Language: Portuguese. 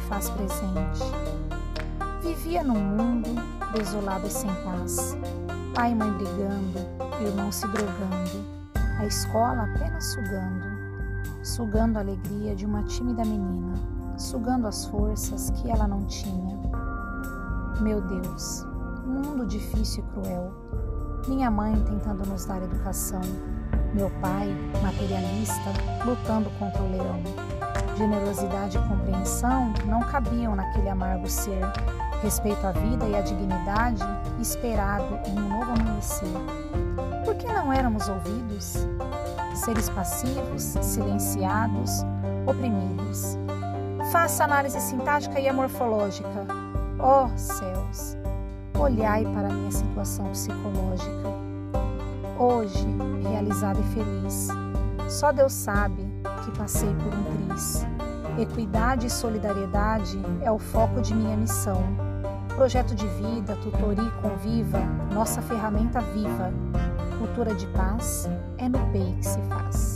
faz presente. Vivia num mundo desolado e sem paz. Pai e mãe brigando, irmão se drogando, a escola apenas sugando, sugando a alegria de uma tímida menina, sugando as forças que ela não tinha. Meu Deus, mundo difícil e cruel. Minha mãe tentando nos dar educação, meu pai, materialista, lutando contra o leão. Generosidade e compreensão não cabiam naquele amargo ser. Respeito à vida e à dignidade esperado em um novo amanhecer. Por que não éramos ouvidos? Seres passivos, silenciados, oprimidos. Faça análise sintática e morfológica. Ó oh, céus, olhai para minha situação psicológica hoje realizada e feliz. Só Deus sabe que passei por um triz. Equidade e solidariedade é o foco de minha missão. Projeto de vida, tutoria e conviva, nossa ferramenta viva. Cultura de paz é no PEI que se faz.